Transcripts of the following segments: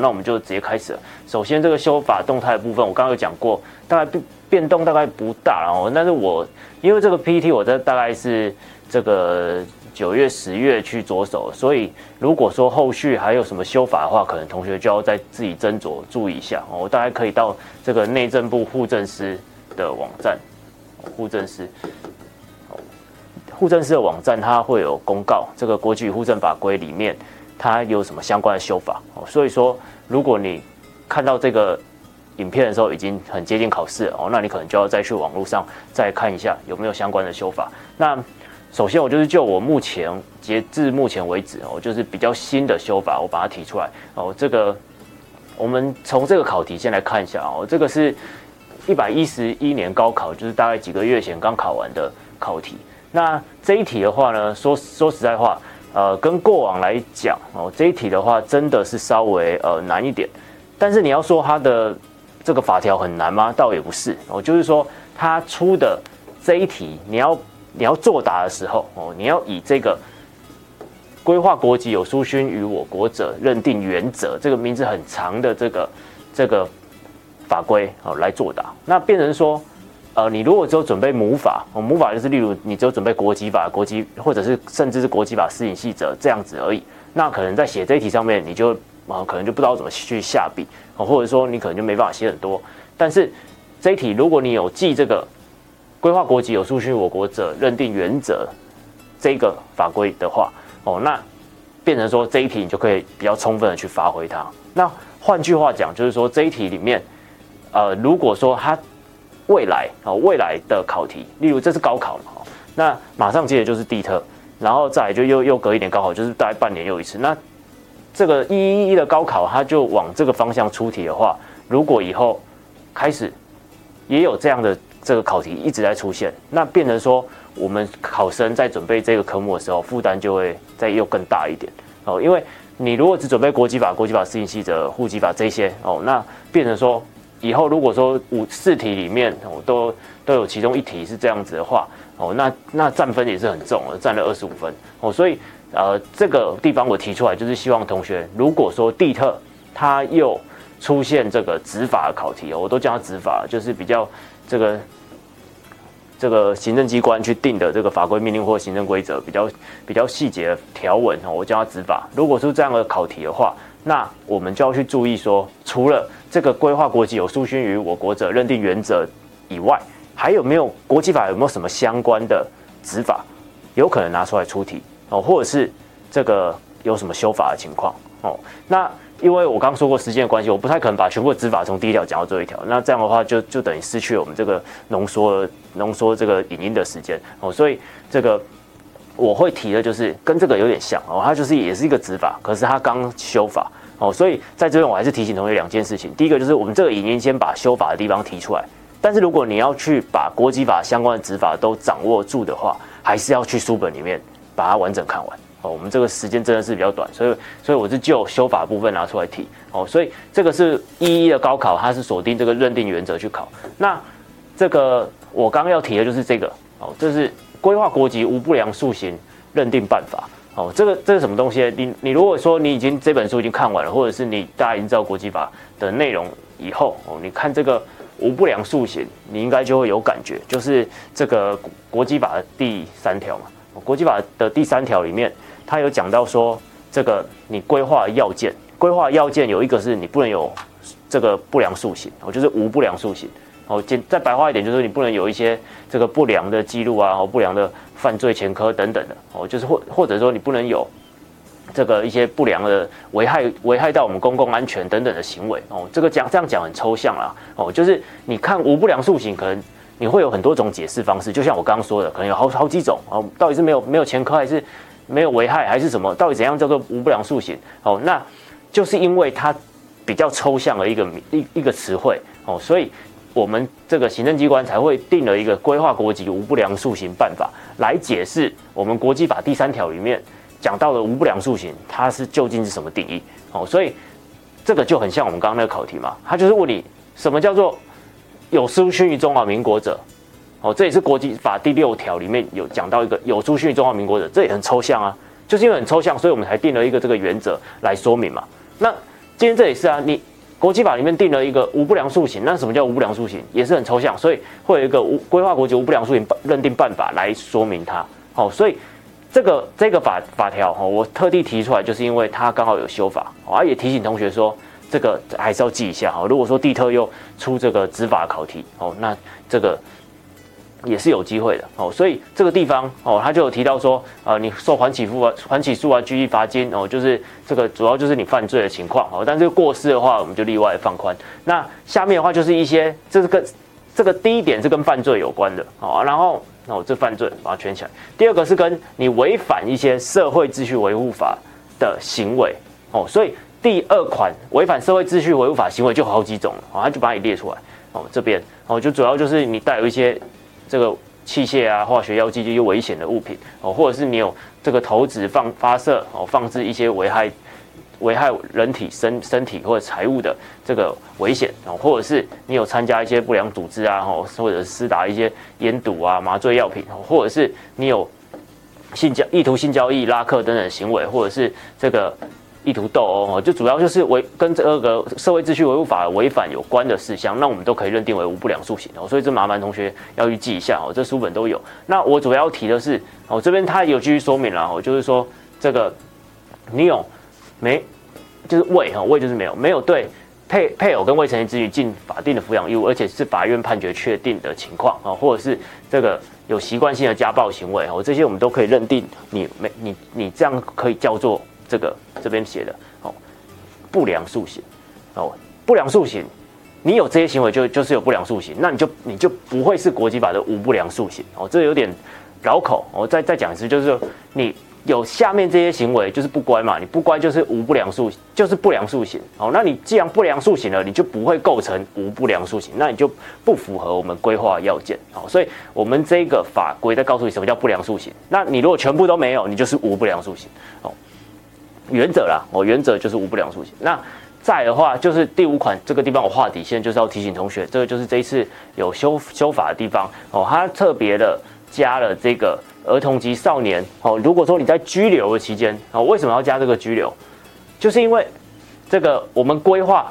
那我们就直接开始了。首先，这个修法动态部分，我刚刚有讲过，大概变变动大概不大，然后，但是我因为这个 PPT 我在大概是这个九月、十月去着手，所以如果说后续还有什么修法的话，可能同学就要再自己斟酌注意一下。我大概可以到这个内政部户政司的网站，户政司，户政司的网站它会有公告，这个国籍与户政法规里面。它有什么相关的修法哦？所以说，如果你看到这个影片的时候已经很接近考试哦，那你可能就要再去网络上再看一下有没有相关的修法。那首先我就是就我目前截至目前为止哦，就是比较新的修法，我把它提出来哦。这个我们从这个考题先来看一下哦，这个是一百一十一年高考，就是大概几个月前刚考完的考题。那这一题的话呢，说说实在话。呃，跟过往来讲哦，这一题的话真的是稍微呃难一点，但是你要说它的这个法条很难吗？倒也不是哦，就是说它出的这一题，你要你要作答的时候哦，你要以这个规划国籍有书勋于我国者认定原则这个名字很长的这个这个法规哦来作答，那变成说。呃，你如果只有准备母法，哦，母法就是例如你只有准备国籍法、国籍或者是甚至是国籍法施行细则这样子而已，那可能在写这一题上面，你就啊可能就不知道怎么去下笔，哦，或者说你可能就没办法写很多。但是这一题如果你有记这个规划国籍有数据我国者认定原则这个法规的话，哦，那变成说这一题你就可以比较充分的去发挥它。那换句话讲，就是说这一题里面，呃，如果说它未来啊，未来的考题，例如这是高考嘛，那马上接着就是地特，然后再来就又又隔一年高考，就是大概半年又一次。那这个一一一的高考，它就往这个方向出题的话，如果以后开始也有这样的这个考题一直在出现，那变成说我们考生在准备这个科目的时候，负担就会再又更大一点哦。因为你如果只准备国籍法、国籍法适应细则、户籍法这些哦，那变成说。以后如果说五四题里面哦都都有其中一题是这样子的话哦，那那占分也是很重的，占了二十五分哦。所以呃这个地方我提出来就是希望同学，如果说地特他又出现这个执法的考题哦，我都叫他执法，就是比较这个这个行政机关去定的这个法规命令或行政规则比较比较细节的条文哦，我叫他执法。如果是这样的考题的话，那我们就要去注意说，除了这个规划国籍有疏勋于我国者认定原则以外，还有没有国籍法有没有什么相关的执法，有可能拿出来出题哦，或者是这个有什么修法的情况哦？那因为我刚说过时间的关系，我不太可能把全部的执法从第一条讲到最后一条，那这样的话就就等于失去了我们这个浓缩浓缩这个影音的时间哦，所以这个我会提的就是跟这个有点像哦，它就是也是一个执法，可是它刚修法。哦，所以在这边我还是提醒同学两件事情。第一个就是我们这个已经先把修法的地方提出来，但是如果你要去把国籍法相关的执法都掌握住的话，还是要去书本里面把它完整看完。哦，我们这个时间真的是比较短，所以所以我是就修法部分拿出来提。哦，所以这个是一一的高考，它是锁定这个认定原则去考。那这个我刚要提的就是这个。哦，这是规划国籍无不良塑形认定办法。哦，这个这是什么东西？你你如果说你已经这本书已经看完了，或者是你大家已经知道国际法的内容以后，哦，你看这个无不良数刑，你应该就会有感觉，就是这个国际法的第三条嘛。国际法的第三条里面，它有讲到说，这个你规划要件，规划要件有一个是你不能有这个不良数刑，哦，就是无不良数刑。哦，简再白话一点，就是你不能有一些这个不良的记录啊，或不良的犯罪前科等等的。哦，就是或或者说你不能有这个一些不良的危害危害到我们公共安全等等的行为。哦，这个讲这样讲很抽象啦。哦，就是你看无不良数刑，可能你会有很多种解释方式。就像我刚刚说的，可能有好好几种。哦，到底是没有没有前科，还是没有危害，还是什么？到底怎样叫做无不良数刑？哦，那就是因为它比较抽象的一个一一个词汇。哦，所以。我们这个行政机关才会定了一个规划国籍无不良数刑办法，来解释我们国际法第三条里面讲到的无不良数刑，它是究竟是什么定义？哦，所以这个就很像我们刚刚那个考题嘛，它就是问你什么叫做有书勋于中华民国者哦，这也是国际法第六条里面有讲到一个有出信于中华民国者，这也很抽象啊，就是因为很抽象，所以我们才定了一个这个原则来说明嘛。那今天这也是啊，你国际法里面定了一个无不良数刑，那什么叫无不良数刑？也是很抽象，所以会有一个无规划国际无不良数刑认定办法来说明它。好，所以这个这个法法条哈，我特地提出来，就是因为它刚好有修法，啊，也提醒同学说。这个还是要记一下哈。如果说地特又出这个执法考题哦，那这个也是有机会的哦。所以这个地方哦，他就有提到说，呃，你受缓起诉啊、缓起诉啊、拘役罚金哦，就是这个主要就是你犯罪的情况哦。但是过失的话，我们就例外放宽。那下面的话就是一些，这是跟这个第一点是跟犯罪有关的哦。然后哦，这犯罪把它圈起来。第二个是跟你违反一些社会秩序维护法的行为哦，所以。第二款违反社会秩序维护法行为就好几种了，哦，他就把你列出来，哦，这边哦，就主要就是你带有一些这个器械啊、化学药剂，这些危险的物品，哦，或者是你有这个投掷、放发射、哦，放置一些危害危害人体身身体或者财物的这个危险，哦，或者是你有参加一些不良组织啊，哦，或者是施打一些烟毒啊、麻醉药品，或者是你有性交意图性交易、拉客等等行为，或者是这个。意图斗殴哦，就主要就是违跟这个社会秩序维护法违反有关的事项，那我们都可以认定为无不良数行哦。所以这麻烦同学要去记一下哦，这书本都有。那我主要提的是哦，这边他有继续说明了哦，就是说这个你有没就是未哈未就是没有没有对配配偶跟未成年子女尽法定的抚养义务，而且是法院判决确定的情况啊，或者是这个有习惯性的家暴行为哦，这些我们都可以认定你没你你这样可以叫做。这个这边写的哦，不良数刑哦，不良数刑，你有这些行为就就是有不良数刑，那你就你就不会是国际法的无不良数刑哦，这有点绕口，我再再讲一次，就是你有下面这些行为就是不乖嘛，你不乖就是无不良数，就是不良数刑哦，那你既然不良数刑了，你就不会构成无不良数刑，那你就不符合我们规划要件。哦，所以我们这个法规在告诉你什么叫不良数刑，那你如果全部都没有，你就是无不良数刑哦。原则啦，哦，原则就是无不良数刑。那再的话，就是第五款这个地方我画底线，就是要提醒同学，这个就是这一次有修修法的地方哦，它特别的加了这个儿童及少年哦。如果说你在拘留的期间哦，为什么要加这个拘留？就是因为这个我们规划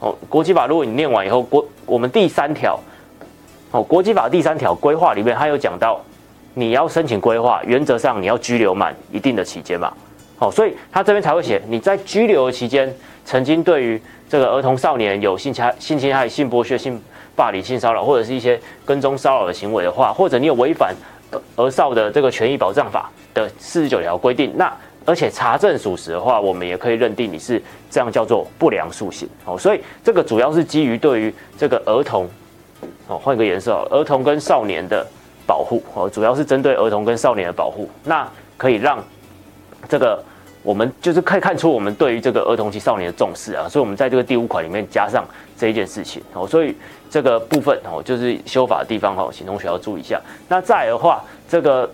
哦，国际法如果你念完以后，国我们第三条哦，国际法第三条规划里面，它有讲到你要申请规划，原则上你要拘留满一定的期间嘛。哦，所以他这边才会写，你在拘留的期间，曾经对于这个儿童少年有性侵、性侵害、性剥削、性霸凌、性骚扰，或者是一些跟踪骚扰的行为的话，或者你有违反儿少的这个权益保障法的四十九条规定，那而且查证属实的话，我们也可以认定你是这样叫做不良数刑。哦，所以这个主要是基于对于这个儿童，哦，换个颜色，儿童跟少年的保护，哦，主要是针对儿童跟少年的保护，那可以让这个。我们就是可以看出我们对于这个儿童期少年的重视啊，所以我们在这个第五款里面加上这一件事情哦，所以这个部分哦就是修法的地方哦，请同学要注意一下。那再的话，这个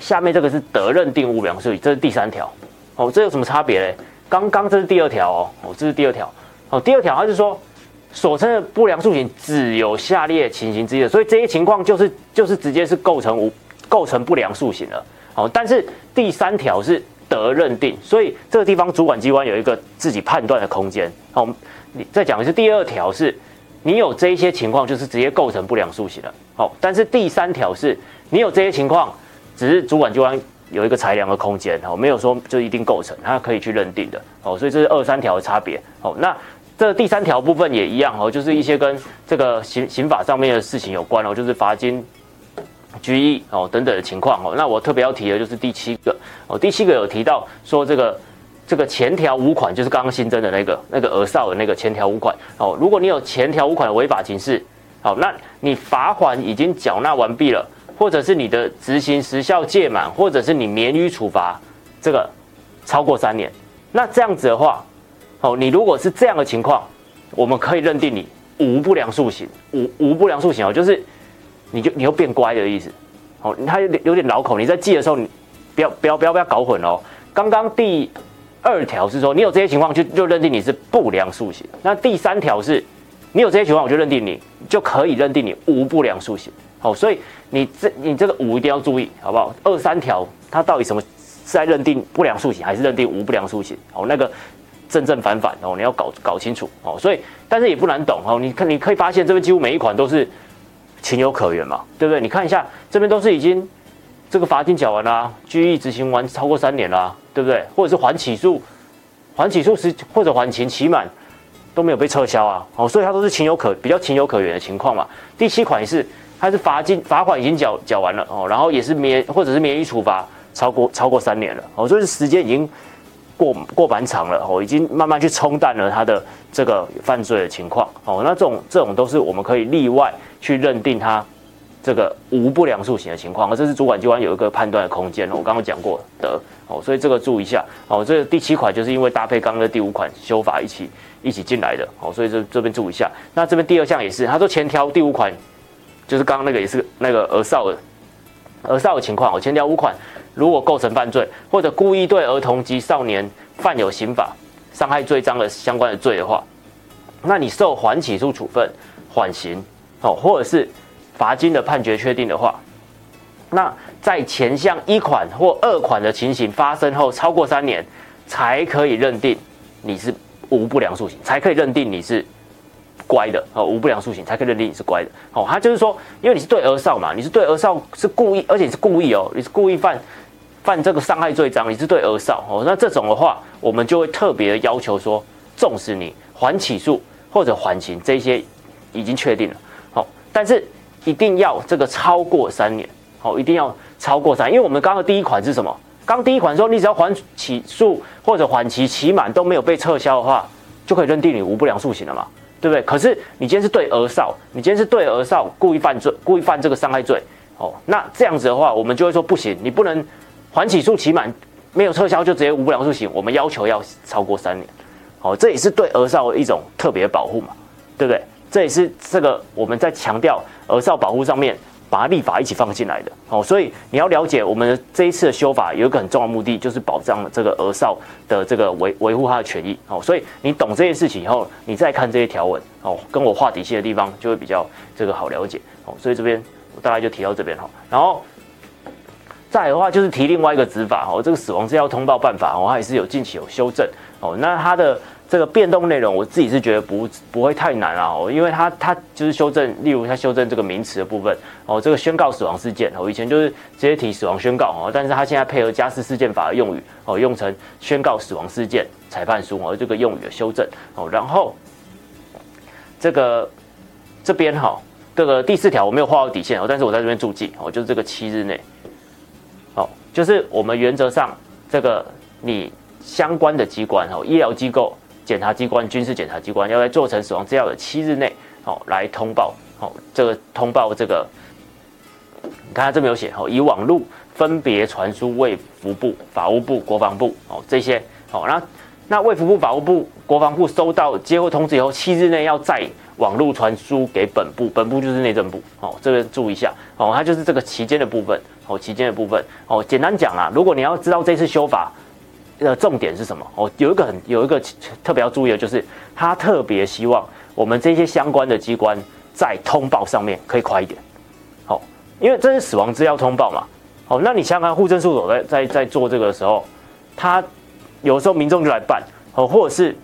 下面这个是得认定无不良数刑，这是第三条哦，这有什么差别嘞？刚刚这是第二条哦，哦这是第二条哦，第二条它是说所称的不良数刑只有下列情形之一的，所以这些情况就是就是直接是构成无构成不良数刑了哦，但是第三条是。得认定，所以这个地方主管机关有一个自己判断的空间。好，你再讲一次，第二条是，你有这一些情况，就是直接构成不良数刑了。好，但是第三条是，你有这些情况，只是主管机关有一个裁量的空间，好，没有说就一定构成，它可以去认定的。好，所以这是二三条的差别。好，那这第三条部分也一样哦，就是一些跟这个刑刑法上面的事情有关哦，就是罚金。拘役哦等等的情况哦，那我特别要提的就是第七个哦，第七个有提到说这个这个前条五款就是刚刚新增的那个那个额少的那个前条五款哦，如果你有前条五款的违法情事，好，那你罚款已经缴纳完毕了，或者是你的执行时效届满，或者是你免予处罚这个超过三年，那这样子的话，哦，你如果是这样的情况，我们可以认定你无不良数刑，无无不良数刑哦，就是。你就你又变乖的意思，哦，他有点有点绕口。你在记的时候，你不要不要不要不要搞混哦。刚刚第二条是说你有这些情况就就认定你是不良数刑，那第三条是你有这些情况我就认定你就可以认定你无不良数刑。哦，所以你这你这个五一定要注意，好不好？二三条它到底什么是在认定不良数型，还是认定无不良数型？哦，那个正正反反哦，你要搞搞清楚哦。所以，但是也不难懂哦。你看，你可以发现这边几乎每一款都是情有可原嘛，对不对？你看一下这边都是已经这个罚金缴完啦，拘役执行完超过三年啦，对不对？或者是缓起诉，缓起诉时或者缓期期满。都没有被撤销啊，哦，所以它都是情有可比较情有可原的情况嘛。第七款也是，它是罚金罚款已经缴缴完了哦，然后也是免或者是免予处罚超过超过三年了哦，所以时间已经过过板场了哦，已经慢慢去冲淡了他的这个犯罪的情况哦。那这种这种都是我们可以例外去认定他这个无不良数型的情况，而这是主管机关有一个判断的空间。我刚刚讲过的哦，所以这个注意一下哦。这第七款就是因为搭配刚刚的第五款修法一起。一起进来的哦，所以这这边注意一下。那这边第二项也是，他说前条第五款，就是刚刚那个也是那个儿少的儿少的情况哦。前条五款如果构成犯罪，或者故意对儿童及少年犯有刑法伤害罪章的相关的罪的话，那你受缓起诉处分、缓刑哦，或者是罚金的判决确定的话，那在前项一款或二款的情形发生后超过三年，才可以认定你是。无不良数型才可以认定你是乖的哦，无不良数型才可以认定你是乖的哦。他就是说，因为你是对儿少嘛，你是对儿少是故意，而且是故意哦，你是故意犯犯这个伤害罪章，你是对儿少哦。那这种的话，我们就会特别的要求说，重视你缓起诉或者缓刑这些已经确定了哦，但是一定要这个超过三年哦，一定要超过三，因为我们刚刚第一款是什么？刚第一款说，你只要缓起诉或者缓期期满都没有被撤销的话，就可以认定你无不良诉行了嘛，对不对？可是你今天是对儿少，你今天是对儿少故意犯罪，故意犯这个伤害罪，哦，那这样子的话，我们就会说不行，你不能缓起诉期满没有撤销就直接无不良数型，我们要求要超过三年，哦，这也是对儿少的一种特别保护嘛，对不对？这也是这个我们在强调儿少保护上面。把它立法一起放进来的哦，所以你要了解我们这一次的修法有一个很重要的目的，就是保障这个儿少的这个维维护他的权益哦。所以你懂这件事情以后，你再看这些条文哦，跟我画底线的地方就会比较这个好了解哦。所以这边我大概就提到这边哈，然后再的话就是提另外一个执法哦，这个死亡资料通报办法哦，它也是有近期有修正哦，那它的。这个变动内容，我自己是觉得不不会太难啊，哦，因为它它就是修正，例如它修正这个名词的部分哦，这个宣告死亡事件哦，以前就是直接提死亡宣告哦，但是它现在配合家事事件法的用语哦，用成宣告死亡事件裁判书哦，这个用语的修正哦，然后这个这边哈，这个第四条我没有画到底线哦，但是我在这边注记哦，就是这个七日内，就是我们原则上这个你相关的机关哦，医疗机构。检察机关、军事检察机关要在做成死亡资料的七日内，哦，来通报，哦，这个通报这个，你看它这边有写，哦，以网络分别传输卫福部、法务部、国防部，哦，这些，哦，那那卫福部、法务部、国防部收到接获通知以后，七日内要再网络传输给本部，本部就是内政部，哦，这边注意一下，哦，它就是这个期间的部分，哦，期间的部分，哦，简单讲啊，如果你要知道这次修法。的重点是什么？哦，有一个很有一个特别要注意的，就是他特别希望我们这些相关的机关在通报上面可以快一点。好，因为这是死亡资料通报嘛。好，那你想想看，户政事务所在在在做这个的时候，他有时候民众就来办，哦，或者是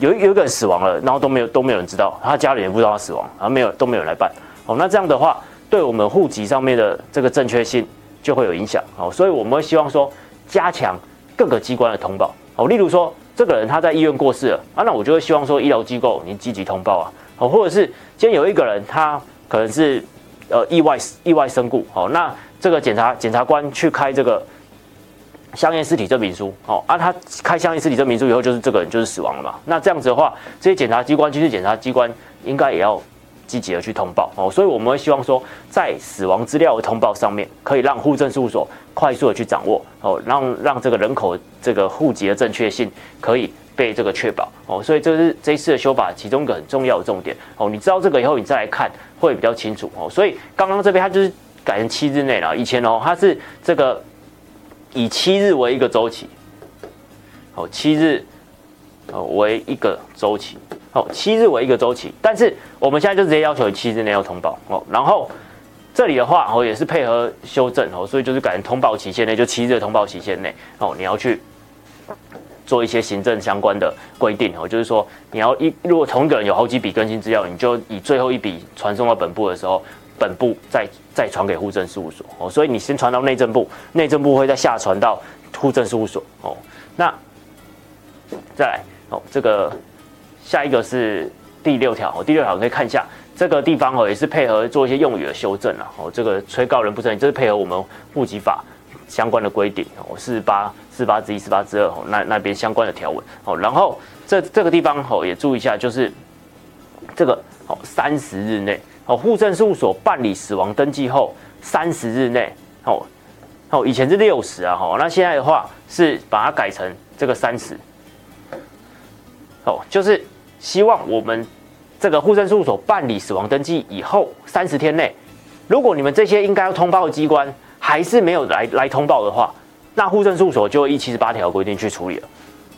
有有一个人死亡了，然后都没有都没有人知道，他家里人不知道他死亡，然后没有都没有人来办。哦，那这样的话，对我们户籍上面的这个正确性就会有影响。哦，所以我们会希望说加强。各个机关的通报哦，例如说这个人他在医院过世了啊，那我就会希望说医疗机构你积极通报啊，哦，或者是今天有一个人他可能是呃意外意外身故哦，那这个检察检察官去开这个相验尸体证明书哦，啊，他开相验尸体证明书以后，就是这个人就是死亡了嘛，那这样子的话，这些检察机关军事检察机关应该也要。积极的去通报哦，所以我们会希望说，在死亡资料的通报上面，可以让户政事务所快速的去掌握哦，让让这个人口这个户籍的正确性可以被这个确保哦，所以这是这一次的修法其中一个很重要的重点哦。你知道这个以后，你再来看会比较清楚哦。所以刚刚这边它就是改成七日内了，以前哦它是这个以七日为一个周期，哦七日哦为一个周期。哦，七日为一个周期，但是我们现在就直接要求七日内要通报哦。然后这里的话哦，也是配合修正哦，所以就是改成通报期限内，就七日的通报期限内哦，你要去做一些行政相关的规定哦，就是说你要一如果同一个人有好几笔更新资料，你就以最后一笔传送到本部的时候，本部再再传给户政事务所哦，所以你先传到内政部，内政部会再下传到户政事务所哦，那再来哦，这个下一个是第六条哦，第六条可以看一下。这个地方哦，也是配合做一些用语的修正啊。哦，这个催告人不成立，这是配合我们户籍法相关的规定哦，四八、四八之一、四八之二哦，那那边相关的条文哦。然后这这个地方哦，也注意一下，就是这个哦，三十日内哦，户政事务所办理死亡登记后三十日内哦哦，以前是六十啊哈，那现在的话是把它改成这个三十哦，就是希望我们。这个户政事务所办理死亡登记以后三十天内，如果你们这些应该要通报的机关还是没有来来通报的话，那户政事务所就依七十八条规定去处理了。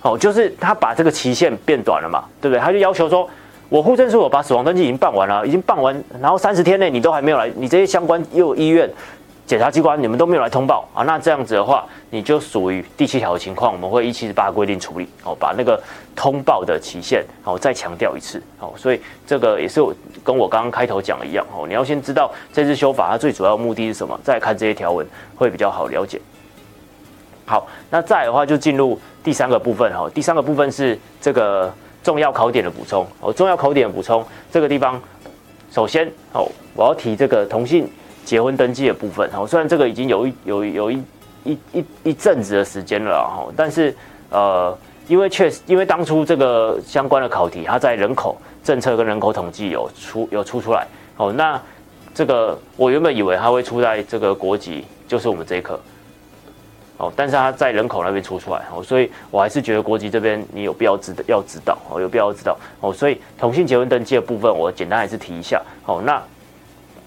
哦，就是他把这个期限变短了嘛，对不对？他就要求说，我户政事我把死亡登记已经办完了，已经办完，然后三十天内你都还没有来，你这些相关又医院。检察机关，你们都没有来通报啊？那这样子的话，你就属于第七条的情况，我们会依七十八规定处理哦，把那个通报的期限哦再强调一次哦。所以这个也是我跟我刚刚开头讲的一样哦，你要先知道这次修法它最主要目的是什么，再看这些条文会比较好了解。好，那再的话就进入第三个部分哈，第三个部分是这个重要考点的补充。哦，重要考点的补充这个地方，首先哦，我要提这个同性。结婚登记的部分，哦，虽然这个已经有一有有一一一一阵子的时间了，哈，但是呃，因为确实，因为当初这个相关的考题，它在人口政策跟人口统计有出有出出来，哦，那这个我原本以为它会出在这个国籍，就是我们这一科，哦，但是它在人口那边出出来，哦，所以我还是觉得国籍这边你有必要知要知道，哦，有必要知道，哦，所以同性结婚登记的部分，我简单还是提一下，哦，那。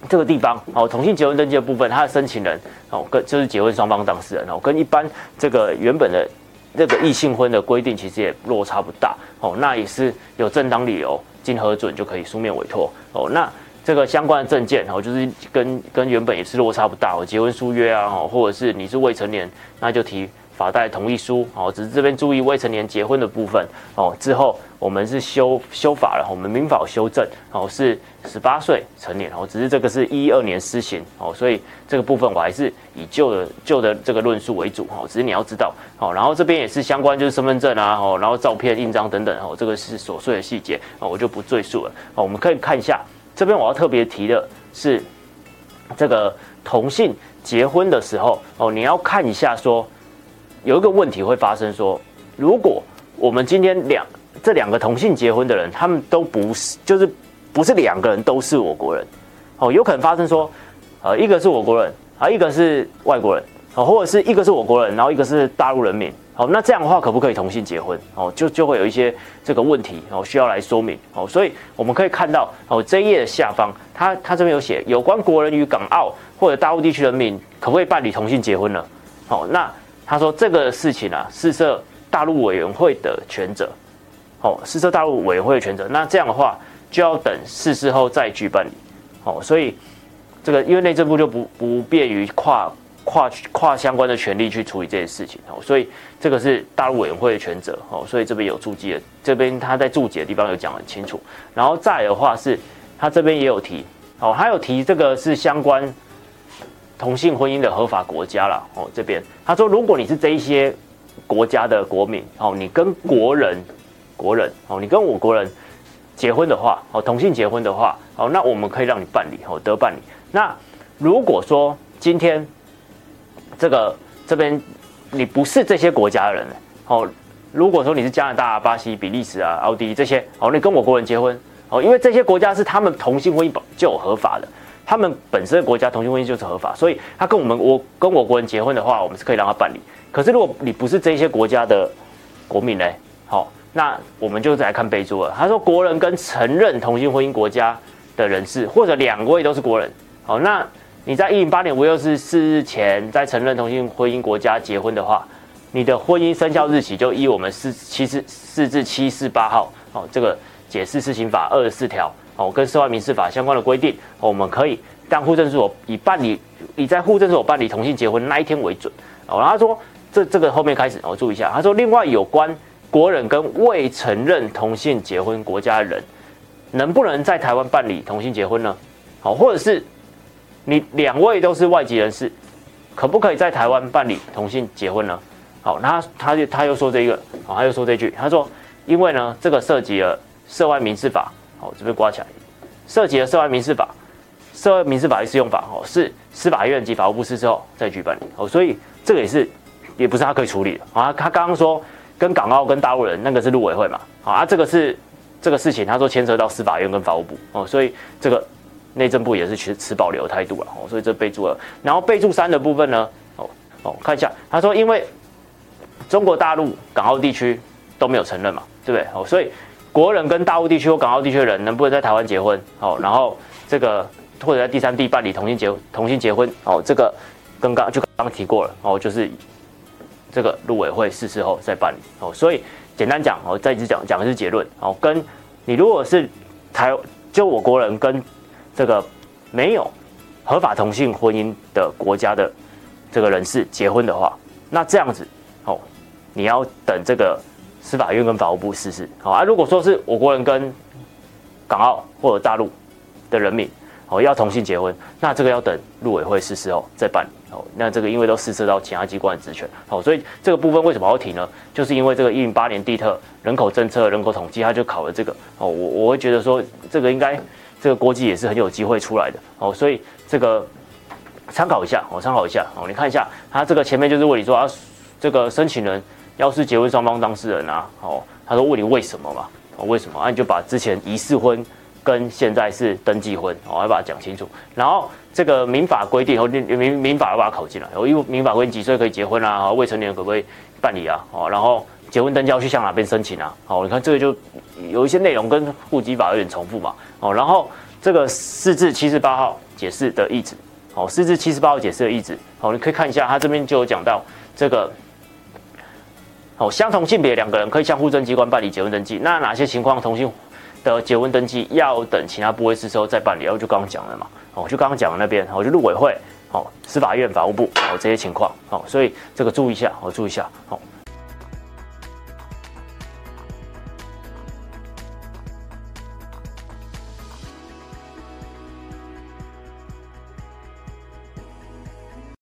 这个地方哦，同性结婚登记的部分，它的申请人哦，跟就是结婚双方当事人哦，跟一般这个原本的这个异性婚的规定其实也落差不大哦，那也是有正当理由经核准就可以书面委托哦，那这个相关的证件哦，就是跟跟原本也是落差不大哦，结婚书约啊，或者是你是未成年，那就提。法代同意书哦，只是这边注意未成年结婚的部分哦。之后我们是修修法了，我们民法修正哦，是十八岁成年哦。只是这个是一二年施行哦，所以这个部分我还是以旧的旧的这个论述为主哦。只是你要知道哦，然后这边也是相关就是身份证啊哦，然后照片印章等等哦，这个是琐碎的细节哦，我就不赘述了哦。我们可以看一下这边我要特别提的是这个同性结婚的时候哦，你要看一下说。有一个问题会发生，说如果我们今天两这两个同性结婚的人，他们都不是，就是不是两个人都是我国人，哦，有可能发生说，呃，一个是我国人啊，一个是外国人，哦，或者是一个是我国人，然后一个是大陆人民，哦，那这样的话可不可以同性结婚？哦，就就会有一些这个问题，哦，需要来说明，哦，所以我们可以看到，哦，这一页的下方，它它这边有写，有关国人与港澳或者大陆地区人民可不可以办理同性结婚呢？哦，那。他说这个事情啊，是涉大陆委员会的权责，哦，是涉大陆委员会的权责。那这样的话，就要等逝世后再去办理，哦，所以这个因为内政部就不不便于跨跨跨相关的权力去处理这些事情，哦，所以这个是大陆委员会的权责，哦，所以这边有注记的，这边他在注解的地方有讲很清楚。然后再的话是，他这边也有提，哦，还有提这个是相关。同性婚姻的合法国家了哦，这边他说，如果你是这一些国家的国民哦，你跟国人国人哦，你跟我国人结婚的话哦，同性结婚的话哦，那我们可以让你办理哦，得办理。那如果说今天这个这边你不是这些国家的人哦，如果说你是加拿大、巴西、比利时啊、奥地利这些哦，你跟我国人结婚哦，因为这些国家是他们同性婚姻就合法的。他们本身的国家同性婚姻就是合法，所以他跟我们我跟我国人结婚的话，我们是可以让他办理。可是如果你不是这些国家的国民呢？好，那我们就再来看备注了。他说，国人跟承认同性婚姻国家的人士，或者两位都是国人，好，那你在一零八年五月二十四日前在承认同性婚姻国家结婚的话，你的婚姻生效日期就依我们四七四四至七四八号，哦，这个解释施行法二十四条。哦，跟涉外民事法相关的规定，我们可以当户政所以办理以在户政所办理同性结婚那一天为准。哦，然后他说这这个后面开始，哦、注意一下，他说另外有关国人跟未承认同性结婚国家的人，能不能在台湾办理同性结婚呢？好，或者是你两位都是外籍人士，可不可以在台湾办理同性结婚呢？好，那他他就他又说这一个，好，他又说这句，他说因为呢这个涉及了涉外民事法，好，这边挂起来，涉及了涉外民事法，涉外民事法律适用法，哦，是司法院及法务部事之后再举办理，哦，所以这个也是也不是他可以处理的，啊，他刚刚说跟港澳跟大陆人那个是陆委会嘛，啊，这个是。这个事情，他说牵扯到司法院跟法务部哦，所以这个内政部也是持持保留态度了哦，所以这备注了。然后备注三的部分呢，哦哦，看一下，他说因为中国大陆、港澳地区都没有承认嘛，对不对？哦，所以国人跟大陆地区或港澳地区的人能不能在台湾结婚？哦，然后这个或者在第三地办理同性结同性结婚？哦，这个跟刚就刚提过了哦，就是这个陆委会释字后再办理哦，所以。简单讲，哦再一次讲讲的是结论哦。跟你如果是台就我国人跟这个没有合法同性婚姻的国家的这个人士结婚的话，那这样子哦，你要等这个司法院跟法务部试试好啊。如果说是我国人跟港澳或者大陆的人民哦要同性结婚，那这个要等陆委会试试后再办。那这个因为都涉及到其他机关的职权，好，所以这个部分为什么要提呢？就是因为这个一零八年地特人口政策、人口统计，他就考了这个哦。我我会觉得说，这个应该这个国际也是很有机会出来的哦。所以这个参考一下，我参考一下哦。你看一下，他这个前面就是问你说啊，这个申请人要是结婚双方当事人啊，哦，他说问你为什么嘛？哦，为什么？啊，你就把之前疑似婚跟现在是登记婚，哦要把它讲清楚，然后。这个民法规定，哦，民民法要把它考进来。哦，因为民法规定几岁可以结婚啊？未成年可不可以办理啊？哦，然后结婚登记要去向哪边申请啊？哦，你看这个就有一些内容跟户籍法有点重复嘛。哦，然后这个四至七十八号解释的意旨，哦，四至七十八号解释的意旨，哦，你可以看一下，他这边就有讲到这个，哦，相同性别两个人可以向户政机关办理结婚登记，那哪些情况同性的结婚登记要等其他部位是时候再办理？然后就刚刚讲了嘛。哦，就刚刚讲的那边，哦，就陆委会，哦，司法院、法务部，哦，这些情况，哦，所以这个注意一下，哦，注意一下，哦。